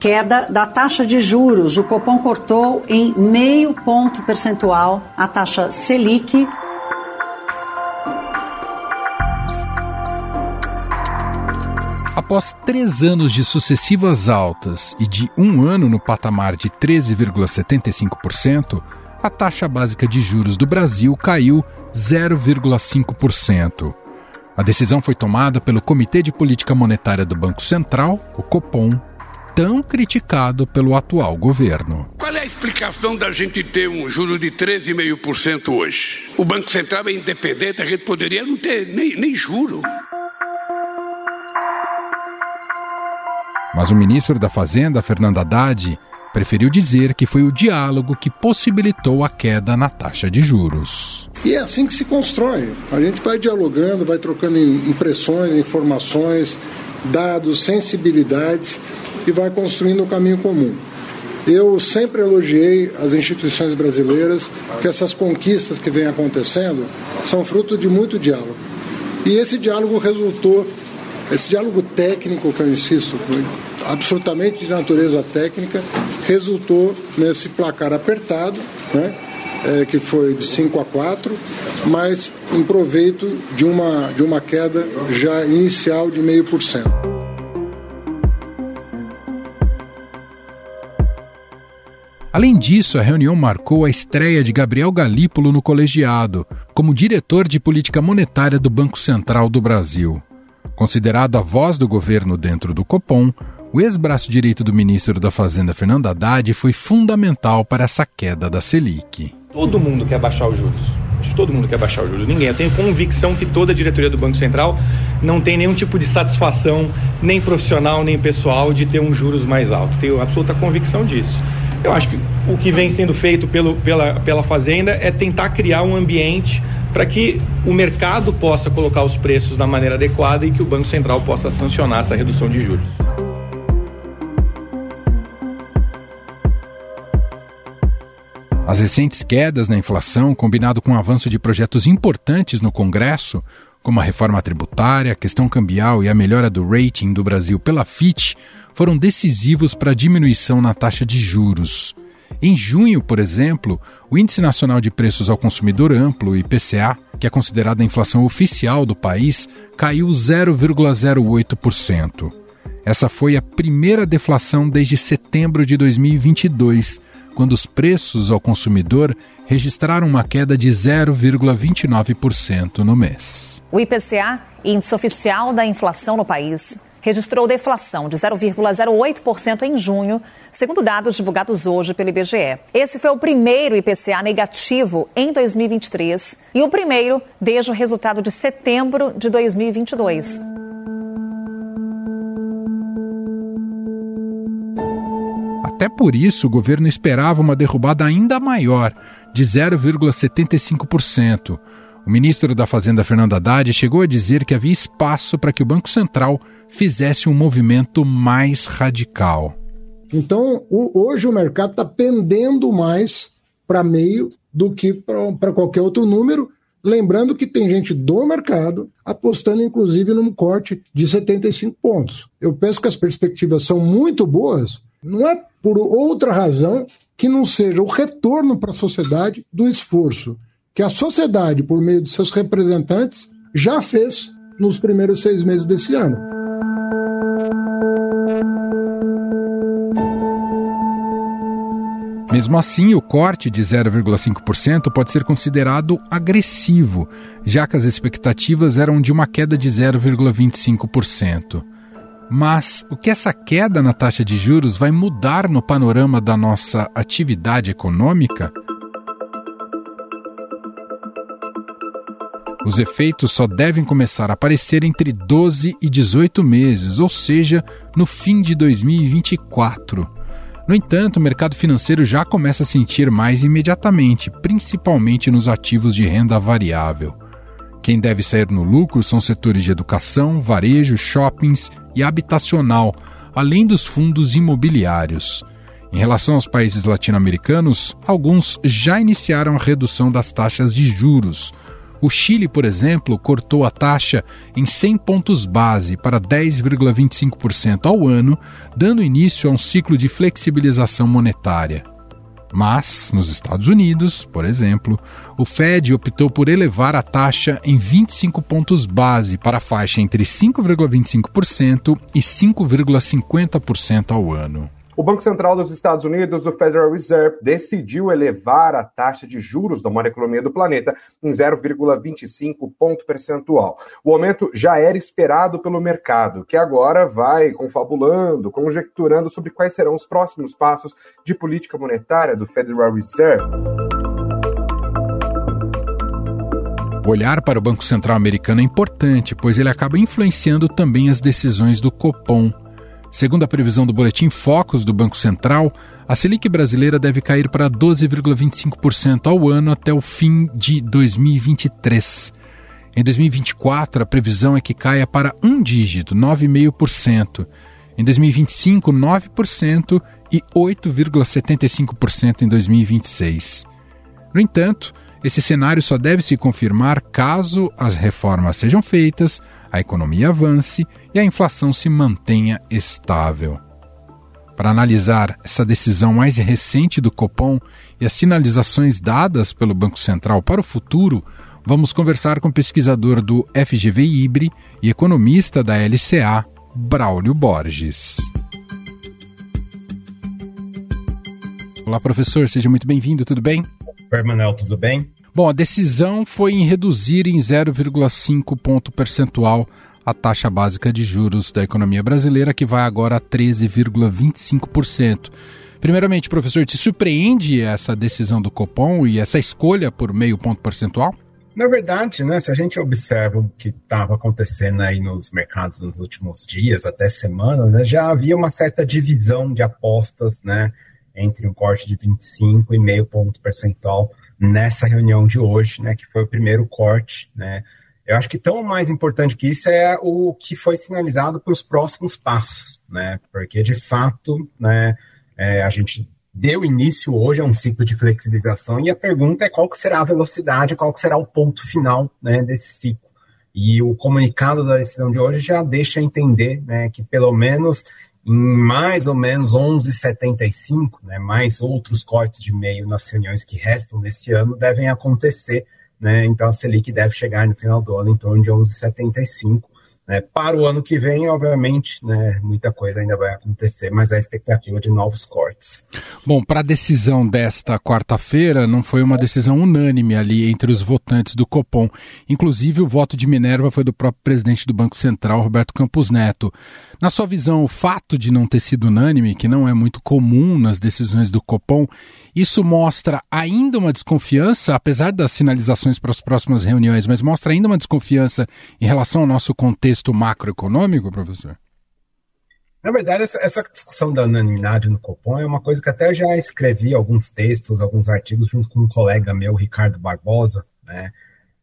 Queda da taxa de juros. O Copom cortou em meio ponto percentual a taxa Selic. Após três anos de sucessivas altas e de um ano no patamar de 13,75%, a taxa básica de juros do Brasil caiu 0,5%. A decisão foi tomada pelo Comitê de Política Monetária do Banco Central, o Copom, tão criticado pelo atual governo. Qual é a explicação da gente ter um juro de 13,5% hoje? O Banco Central é independente, a gente poderia não ter nem, nem juro. Mas o ministro da Fazenda, Fernando Haddad, preferiu dizer que foi o diálogo que possibilitou a queda na taxa de juros. E é assim que se constrói. A gente vai dialogando, vai trocando impressões, informações, dados, sensibilidades e vai construindo um caminho comum. Eu sempre elogiei as instituições brasileiras, que essas conquistas que vêm acontecendo são fruto de muito diálogo. E esse diálogo resultou, esse diálogo técnico que eu insisto, absolutamente de natureza técnica, resultou nesse placar apertado, né, é, que foi de 5 a 4, mas em proveito de uma, de uma queda já inicial de 0,5%. Além disso, a reunião marcou a estreia de Gabriel Galípolo no colegiado, como diretor de política monetária do Banco Central do Brasil. Considerado a voz do governo dentro do Copom, o ex-braço direito do ministro da Fazenda, Fernando Haddad, foi fundamental para essa queda da Selic. Todo mundo quer baixar os juros. Todo mundo quer baixar os juros. Ninguém. Eu tenho convicção que toda a diretoria do Banco Central não tem nenhum tipo de satisfação, nem profissional, nem pessoal, de ter um juros mais alto. Tenho absoluta convicção disso. Eu acho que o que vem sendo feito pelo, pela, pela Fazenda é tentar criar um ambiente para que o mercado possa colocar os preços da maneira adequada e que o Banco Central possa sancionar essa redução de juros. As recentes quedas na inflação, combinado com o avanço de projetos importantes no Congresso, como a reforma tributária, a questão cambial e a melhora do rating do Brasil pela FIT, foram decisivos para a diminuição na taxa de juros. Em junho, por exemplo, o Índice Nacional de Preços ao Consumidor Amplo, IPCA, que é considerada a inflação oficial do país, caiu 0,08%. Essa foi a primeira deflação desde setembro de 2022, quando os preços ao consumidor registraram uma queda de 0,29% no mês. O IPCA, índice oficial da inflação no país, registrou deflação de 0,08% em junho, segundo dados divulgados hoje pelo IBGE. Esse foi o primeiro IPCA negativo em 2023 e o primeiro desde o resultado de setembro de 2022. Até por isso, o governo esperava uma derrubada ainda maior, de 0,75%. O ministro da Fazenda, Fernando Haddad, chegou a dizer que havia espaço para que o Banco Central fizesse um movimento mais radical. Então, hoje o mercado está pendendo mais para meio do que para qualquer outro número. Lembrando que tem gente do mercado apostando, inclusive, num corte de 75 pontos. Eu penso que as perspectivas são muito boas, não é por outra razão que não seja o retorno para a sociedade do esforço que a sociedade, por meio de seus representantes, já fez nos primeiros seis meses desse ano. Mesmo assim, o corte de 0,5% pode ser considerado agressivo, já que as expectativas eram de uma queda de 0,25%. Mas o que essa queda na taxa de juros vai mudar no panorama da nossa atividade econômica? Os efeitos só devem começar a aparecer entre 12 e 18 meses, ou seja, no fim de 2024. No entanto, o mercado financeiro já começa a sentir mais imediatamente, principalmente nos ativos de renda variável. Quem deve sair no lucro são setores de educação, varejo, shoppings e habitacional, além dos fundos imobiliários. Em relação aos países latino-americanos, alguns já iniciaram a redução das taxas de juros. O Chile, por exemplo, cortou a taxa em 100 pontos base para 10,25% ao ano, dando início a um ciclo de flexibilização monetária. Mas, nos Estados Unidos, por exemplo, o Fed optou por elevar a taxa em 25 pontos base para a faixa entre 5,25% e 5,50% ao ano. O Banco Central dos Estados Unidos, o Federal Reserve, decidiu elevar a taxa de juros da maior economia do planeta em 0,25 ponto percentual. O aumento já era esperado pelo mercado, que agora vai confabulando, conjecturando sobre quais serão os próximos passos de política monetária do Federal Reserve. Olhar para o Banco Central americano é importante, pois ele acaba influenciando também as decisões do Copom Segundo a previsão do Boletim Focus do Banco Central, a Selic brasileira deve cair para 12,25% ao ano até o fim de 2023. Em 2024, a previsão é que caia para um dígito, 9,5%. Em 2025, 9% e 8,75% em 2026. No entanto, esse cenário só deve se confirmar caso as reformas sejam feitas, a economia avance e a inflação se mantenha estável. Para analisar essa decisão mais recente do Copom e as sinalizações dadas pelo Banco Central para o futuro, vamos conversar com o pesquisador do FGV Ibre e economista da LCA, Braulio Borges. Olá, professor, seja muito bem-vindo, tudo bem? Oi, Manuel, tudo bem? Bom, a decisão foi em reduzir em 0,5 ponto percentual a taxa básica de juros da economia brasileira, que vai agora a 13,25%. Primeiramente, professor, te surpreende essa decisão do Copom e essa escolha por meio ponto percentual? Na verdade, né, se a gente observa o que estava acontecendo aí nos mercados nos últimos dias, até semanas, né, já havia uma certa divisão de apostas né, entre um corte de 25 e meio ponto percentual nessa reunião de hoje, né, que foi o primeiro corte, né. Eu acho que tão mais importante que isso é o que foi sinalizado para os próximos passos, né, porque de fato, né, é, a gente deu início hoje a um ciclo de flexibilização e a pergunta é qual que será a velocidade, qual que será o ponto final, né, desse ciclo. E o comunicado da decisão de hoje já deixa entender, né, que pelo menos em mais ou menos 11,75, né, mais outros cortes de meio nas reuniões que restam desse ano devem acontecer. Né, então a Selic deve chegar no final do ano em torno de 11,75. Né, para o ano que vem, obviamente, né, muita coisa ainda vai acontecer, mas a expectativa de novos cortes. Bom, para a decisão desta quarta-feira, não foi uma decisão unânime ali entre os votantes do Copom. Inclusive, o voto de Minerva foi do próprio presidente do Banco Central, Roberto Campos Neto. Na sua visão, o fato de não ter sido unânime, que não é muito comum nas decisões do Copom, isso mostra ainda uma desconfiança, apesar das sinalizações para as próximas reuniões, mas mostra ainda uma desconfiança em relação ao nosso contexto macroeconômico, professor? Na verdade, essa, essa, discussão da unanimidade no Copom é uma coisa que até já escrevi alguns textos, alguns artigos junto com um colega meu, Ricardo Barbosa, né?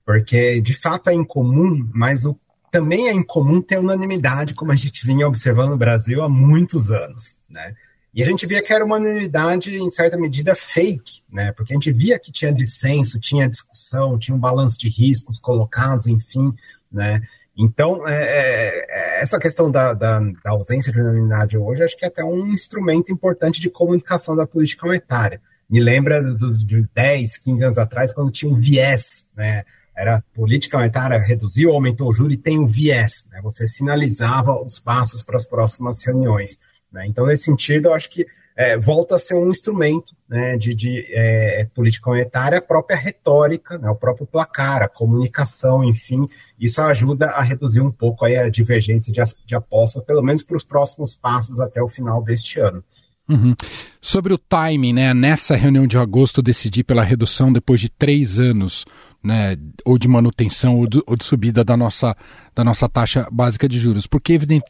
Porque de fato é incomum, mas o, também é incomum ter unanimidade, como a gente vinha observando no Brasil há muitos anos, né? E a gente via que era uma unanimidade, em certa medida, fake, né? Porque a gente via que tinha dissenso, tinha discussão, tinha um balanço de riscos colocados, enfim, né? Então, é, é, é, essa questão da, da, da, ausência de unanimidade hoje, acho que é até um instrumento importante de comunicação da política monetária. Me lembra dos de 10, 15 anos atrás, quando tinha um viés, né? Era política monetária, reduziu, aumentou o juro e tem um viés, né? Você sinalizava os passos para as próximas reuniões. Né? Então, nesse sentido, eu acho que é, volta a ser um instrumento né, de, de é, política monetária, a própria retórica, né, o próprio placar, a comunicação, enfim, isso ajuda a reduzir um pouco aí a divergência de, de aposta, pelo menos para os próximos passos até o final deste ano. Uhum. Sobre o timing, né? Nessa reunião de agosto, decidir pela redução depois de três anos né, ou de manutenção ou de, ou de, subida da nossa, da nossa taxa básica de juros, porque evident,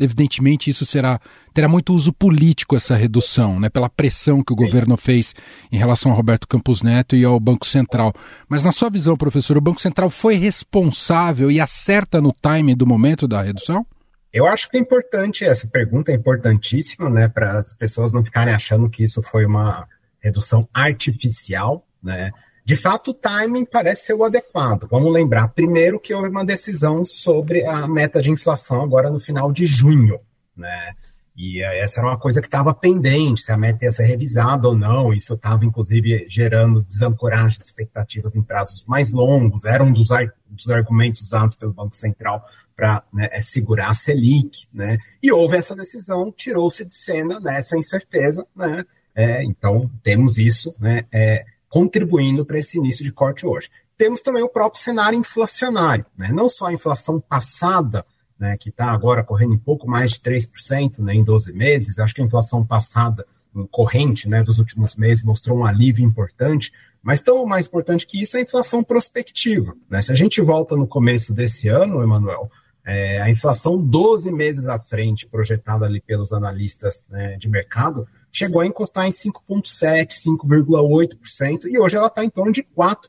evidentemente isso será terá muito uso político essa redução, né, pela pressão que o governo fez em relação ao Roberto Campos Neto e ao Banco Central. Mas na sua visão, professor, o Banco Central foi responsável e acerta no timing do momento da redução? Eu acho que é importante, essa pergunta é importantíssima, né, para as pessoas não ficarem achando que isso foi uma redução artificial, né? De fato, o timing parece ser o adequado. Vamos lembrar, primeiro, que houve uma decisão sobre a meta de inflação agora no final de junho. Né? E eh, essa era uma coisa que estava pendente, se a meta ia ser revisada ou não. Isso estava, inclusive, gerando desancoragem de expectativas em prazos mais longos. Era um dos, dos argumentos usados pelo Banco Central para né, é segurar a Selic. Né? E houve essa decisão, tirou-se de cena nessa incerteza. Né? É, então, temos isso né, é, contribuindo para esse início de corte hoje. Temos também o próprio cenário inflacionário. Né? Não só a inflação passada né, que está agora correndo em pouco mais de 3% né, em 12 meses. Acho que a inflação passada, corrente né, dos últimos meses, mostrou um alívio importante, mas tão mais importante que isso é a inflação prospectiva. Né? Se a gente volta no começo desse ano, Emanuel, é, a inflação 12 meses à frente, projetada ali pelos analistas né, de mercado, chegou a encostar em 5,7%, 5,8%, e hoje ela está em torno de 4%.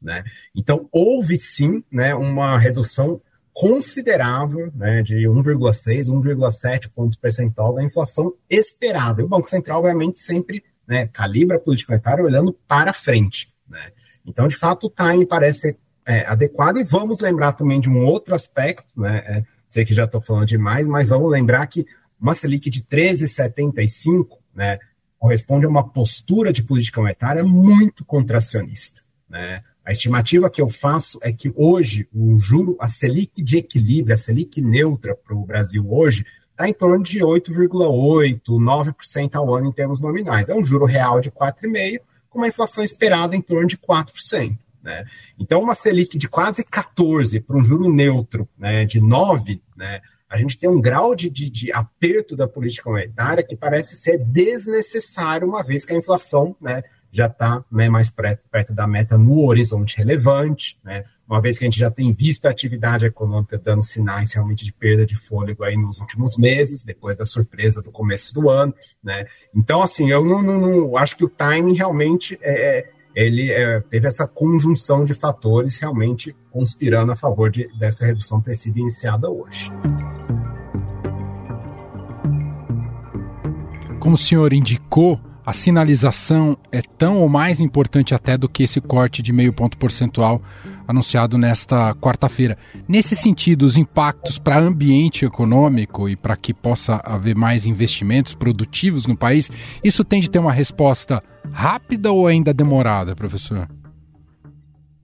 Né? Então, houve sim né, uma redução considerável, né, de 1,6, 1,7 ponto percentual da inflação esperada. E o Banco Central, obviamente, sempre né, calibra a política monetária olhando para frente. Né? Então, de fato, o time parece é, adequado. E vamos lembrar também de um outro aspecto, né, é, sei que já estou falando demais, mas vamos lembrar que uma Selic de 13,75 né, corresponde a uma postura de política monetária muito contracionista. Né? A estimativa que eu faço é que hoje o juro, a Selic de equilíbrio, a Selic neutra para o Brasil hoje, está em torno de 8,8%, 9% ao ano em termos nominais. É um juro real de 4,5%, com uma inflação esperada em torno de 4%. Né? Então, uma Selic de quase 14% para um juro neutro né, de 9%, né, a gente tem um grau de, de, de, aperto da política monetária que parece ser desnecessário, uma vez que a inflação né, já está né, mais perto, perto, da meta no horizonte relevante, né, uma vez que a gente já tem visto a atividade econômica dando sinais realmente de perda de fôlego aí nos últimos meses, depois da surpresa do começo do ano. Né. Então, assim, eu não, não, não acho que o timing realmente é, é ele é, teve essa conjunção de fatores realmente conspirando a favor de, dessa redução ter sido iniciada hoje. Como o senhor indicou, a sinalização é tão ou mais importante até do que esse corte de meio ponto percentual anunciado nesta quarta-feira. Nesse sentido, os impactos para ambiente econômico e para que possa haver mais investimentos produtivos no país, isso tem de ter uma resposta rápida ou ainda demorada, professor?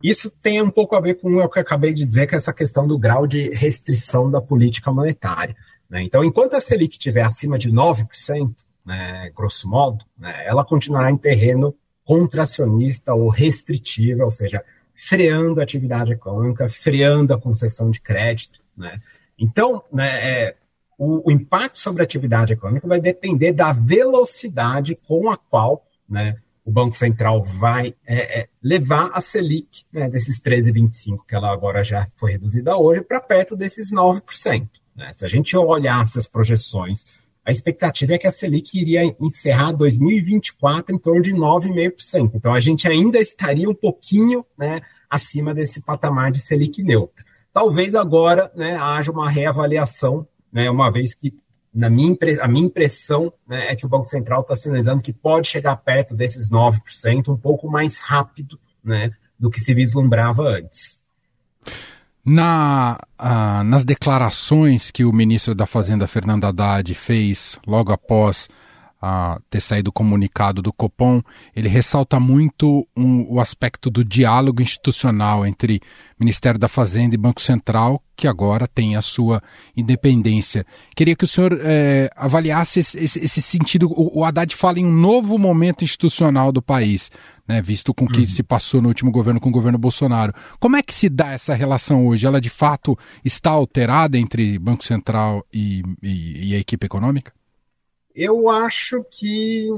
Isso tem um pouco a ver com o que eu acabei de dizer, que é essa questão do grau de restrição da política monetária. Né? Então, enquanto a Selic estiver acima de 9%, né, grosso modo, né, ela continuará em terreno contracionista ou restritivo, ou seja, freando a atividade econômica, freando a concessão de crédito. Né? Então, né, é, o, o, impacto sobre a atividade econômica vai depender da velocidade com a qual né, o Banco Central vai é, é, levar a Selic né, desses 13,25, que ela agora já foi reduzida hoje, para perto desses 9%. Né? Se a gente olhar essas projeções a expectativa é que a Selic iria encerrar 2024 em torno de 9,5%. Então, a gente ainda estaria um pouquinho né, acima desse patamar de Selic neutra. Talvez agora né, haja uma reavaliação, né, uma vez que na minha, a minha impressão né, é que o Banco Central está sinalizando que pode chegar perto desses 9%, um pouco mais rápido né, do que se vislumbrava antes. Na, ah, nas declarações que o ministro da Fazenda, Fernando Haddad, fez logo após ah, ter saído o comunicado do Copom, ele ressalta muito um, o aspecto do diálogo institucional entre Ministério da Fazenda e Banco Central, que agora tem a sua independência. Queria que o senhor eh, avaliasse esse, esse, esse sentido. O, o Haddad fala em um novo momento institucional do país né, visto com o que uhum. se passou no último governo com o governo Bolsonaro. Como é que se dá essa relação hoje? Ela de fato está alterada entre Banco Central e, e, e a equipe econômica? Eu acho que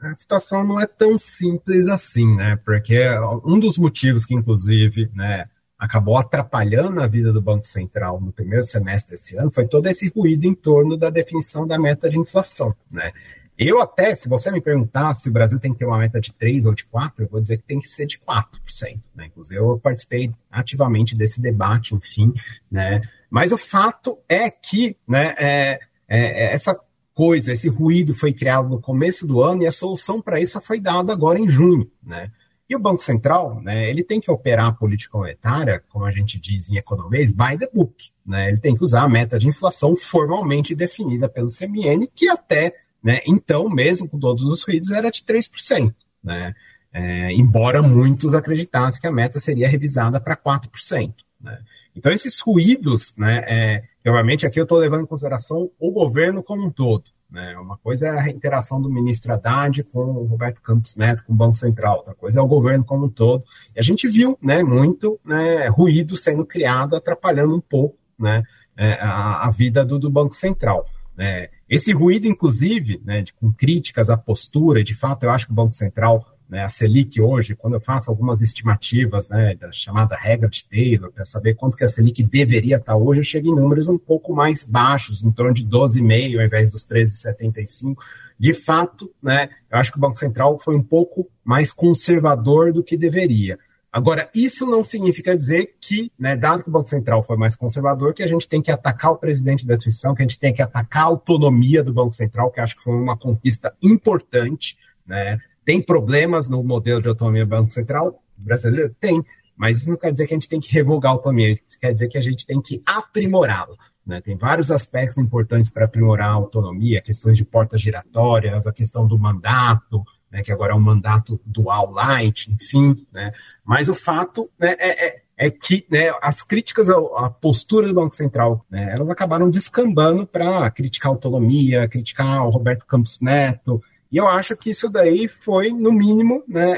a situação não é tão simples assim, né? Porque um dos motivos que, inclusive, né, acabou atrapalhando a vida do Banco Central no primeiro semestre desse ano foi todo esse ruído em torno da definição da meta de inflação, né? Eu até, se você me perguntar se o Brasil tem que ter uma meta de 3 ou de 4, eu vou dizer que tem que ser de 4%. Né? Inclusive, eu participei ativamente desse debate, enfim. Né? Mas o fato é que né, é, é, essa coisa, esse ruído foi criado no começo do ano e a solução para isso foi dada agora em junho. Né? E o Banco Central, né, ele tem que operar a política monetária, como a gente diz em economês, by the book. Né? Ele tem que usar a meta de inflação formalmente definida pelo CMN, que até né, então, mesmo com todos os ruídos, era de 3%. Né? É, embora muitos acreditassem que a meta seria revisada para 4%. Né? Então, esses ruídos, né, é, obviamente aqui eu estou levando em consideração o governo como um todo. Né? Uma coisa é a interação do ministro Haddad com o Roberto Campos Neto, com o Banco Central, outra coisa é o governo como um todo. E a gente viu né, muito né, ruído sendo criado, atrapalhando um pouco né, é, a, a vida do, do Banco Central. Né? Esse ruído, inclusive, né, de, com críticas à postura, de fato, eu acho que o Banco Central né, a Selic hoje, quando eu faço algumas estimativas né, da chamada regra de Taylor, para saber quanto que a Selic deveria estar hoje, eu chego em números um pouco mais baixos, em torno de 12,5 ao invés dos 13,75. De fato, né, eu acho que o Banco Central foi um pouco mais conservador do que deveria. Agora, isso não significa dizer que, né, dado que o Banco Central foi mais conservador, que a gente tem que atacar o presidente da instituição, que a gente tem que atacar a autonomia do Banco Central, que acho que foi uma conquista importante, né? Tem problemas no modelo de autonomia do Banco Central brasileiro? Tem, mas isso não quer dizer que a gente tem que revogar a autonomia, isso quer dizer que a gente tem que aprimorá-la. Né? Tem vários aspectos importantes para aprimorar a autonomia, questões de portas giratórias, a questão do mandato, né, que agora é um mandato dual light, enfim. Né? Mas o fato né, é, é, é, que né, as críticas à, postura do Banco Central, né, elas acabaram descambando para criticar a autonomia, criticar o Roberto Campos Neto, e eu acho que isso daí foi, no mínimo, né,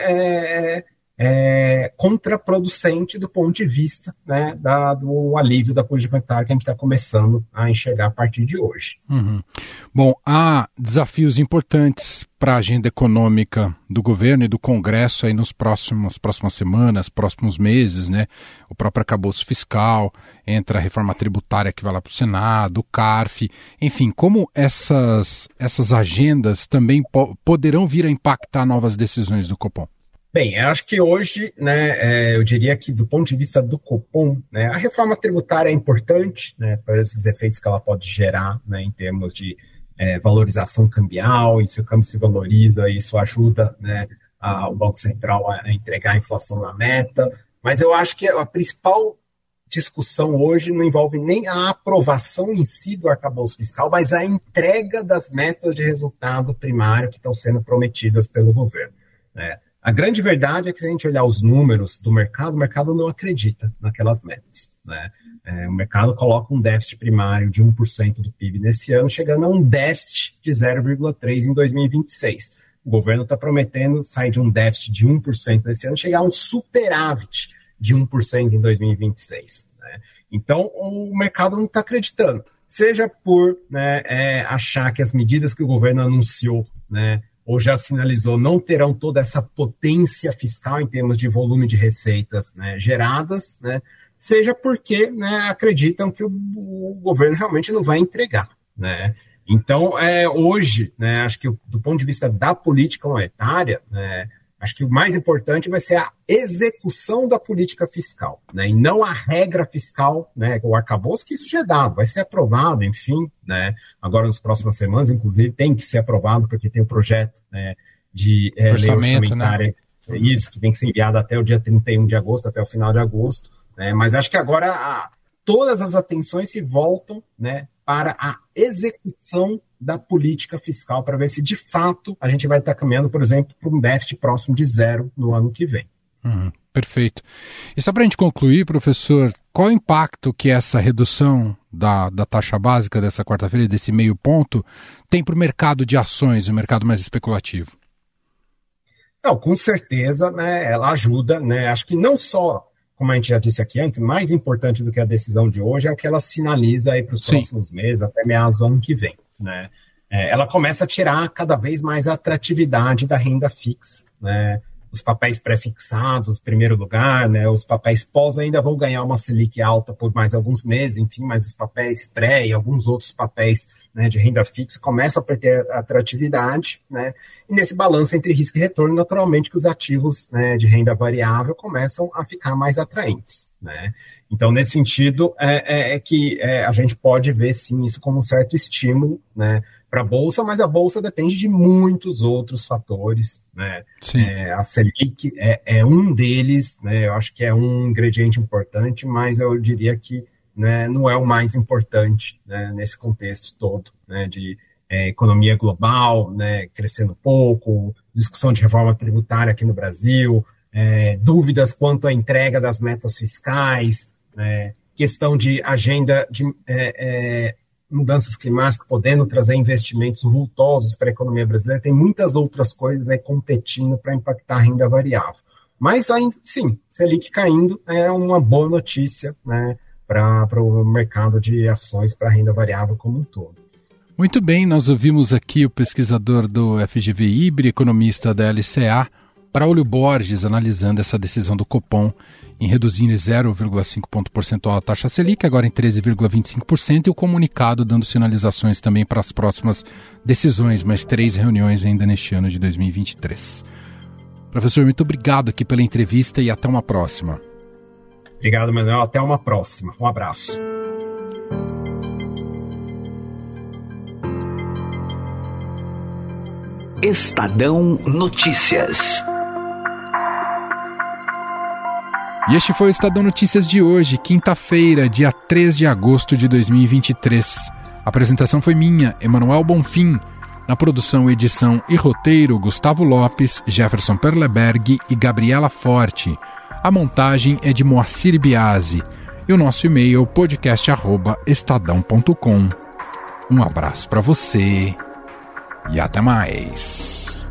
é, é, contraproducente do ponto de vista né, da, do alívio da política monetária que a gente está começando a enxergar a partir de hoje. Uhum. Bom, há desafios importantes para a agenda econômica do governo e do Congresso aí nos próximos próximas semanas, próximos meses, né? O próprio acabouço fiscal, entra a reforma tributária que vai lá para o Senado, o CARF, enfim, como essas, essas agendas também po poderão vir a impactar novas decisões do Copom? Bem, eu acho que hoje, né, é, eu diria que do ponto de vista do Copom, né, a reforma tributária é importante, né, para esses efeitos que ela pode gerar, né, em termos de é, valorização cambial, e se o câmbio se valoriza, isso ajuda né, a, o Banco Central a, a entregar a inflação na meta. Mas eu acho que a principal discussão hoje não envolve nem a aprovação em si do arcabouço fiscal, mas a entrega das metas de resultado primário que estão sendo prometidas pelo governo. A grande verdade é que se a gente olhar os números do mercado, o mercado não acredita naquelas metas. Né? É, o mercado coloca um déficit primário de 1% do PIB nesse ano, chegando a um déficit de 0,3% em 2026. O governo está prometendo sair de um déficit de 1% nesse ano, chegar a um superávit de 1% em 2026. Né? Então, o mercado não está acreditando. Seja por né, é, achar que as medidas que o governo anunciou né, ou já sinalizou não terão toda essa potência fiscal em termos de volume de receitas né, geradas, né, seja porque né, acreditam que o, o, governo realmente não vai entregar. Né. Então, é, hoje, né, acho que do ponto de vista da política monetária, né, acho que o mais importante vai ser a execução da política fiscal, né, e não a regra fiscal, né, o arcabouço, que isso já é dado, vai ser aprovado, enfim, né, agora nas próximas semanas, inclusive, tem que ser aprovado, porque tem o um projeto né, de é, lei né? orçamentária, né? isso, que tem que ser enviado até o dia 31 de agosto, até o final de agosto, né? Mas acho que agora a, todas as atenções se voltam né, para a execução da política fiscal, para ver se de fato a gente vai estar caminhando, por exemplo, para um déficit próximo de zero no ano que vem. Uhum, perfeito. E só para a gente concluir, professor, qual o impacto que essa redução da, da taxa básica dessa quarta-feira, desse meio ponto, tem para o mercado de ações, o mercado mais especulativo? Não, com certeza, né, ela ajuda, né, acho que não só como a gente já disse aqui antes, mais importante do que a decisão de hoje é o que ela sinaliza aí para os próximos meses, até meados do ano que vem. Né? É, ela começa a tirar cada vez mais a atratividade da renda fixa. Né? Os papéis pré-fixados, primeiro lugar, né? os papéis pós ainda vão ganhar uma Selic alta por mais alguns meses, enfim, mas os papéis pré e alguns outros papéis né, de renda fixa começa a perder atratividade, né, e nesse balanço entre risco e retorno, naturalmente que os ativos né, de renda variável começam a ficar mais atraentes. Né. Então, nesse sentido, é, é, é que é, a gente pode ver, sim, isso como um certo estímulo né, para a bolsa, mas a bolsa depende de muitos outros fatores, né? É, a Selic é, é, um deles, né? Eu acho que é um ingrediente importante, mas eu diria que né, não é o mais importante né, nesse contexto todo, né? De é, economia global, né? Crescendo pouco, discussão de reforma tributária aqui no Brasil, é, dúvidas quanto à entrega das metas fiscais, né, questão de agenda de é, é mudanças climáticas, podendo trazer investimentos vultosos para a economia brasileira, tem muitas outras coisas aí competindo para impactar a renda variável. Mas ainda, sim, Selic caindo é uma boa notícia né, para o mercado de ações para renda variável como um todo. Muito bem, nós ouvimos aqui o pesquisador do FGV Ibre, economista da LCA, Braulio Borges, analisando essa decisão do Copom em reduzir em 0,5 ponto percentual a taxa Selic, agora em 13,25%, e o comunicado dando sinalizações também para as próximas decisões, mais três reuniões ainda neste ano de 2023. Professor, muito obrigado aqui pela entrevista e até uma próxima. Obrigado, Manuel. Até uma próxima. Um abraço. Estadão Notícias. E este foi o Estadão Notícias de hoje, quinta-feira, dia 3 de agosto de 2023. A apresentação foi minha, Emanuel Bonfim. Na produção, edição e roteiro, Gustavo Lopes, Jefferson Perleberg e Gabriela Forte. A montagem é de Moacir Biasi. E o nosso e-mail podcast@estadão.com. Um abraço para você e até mais.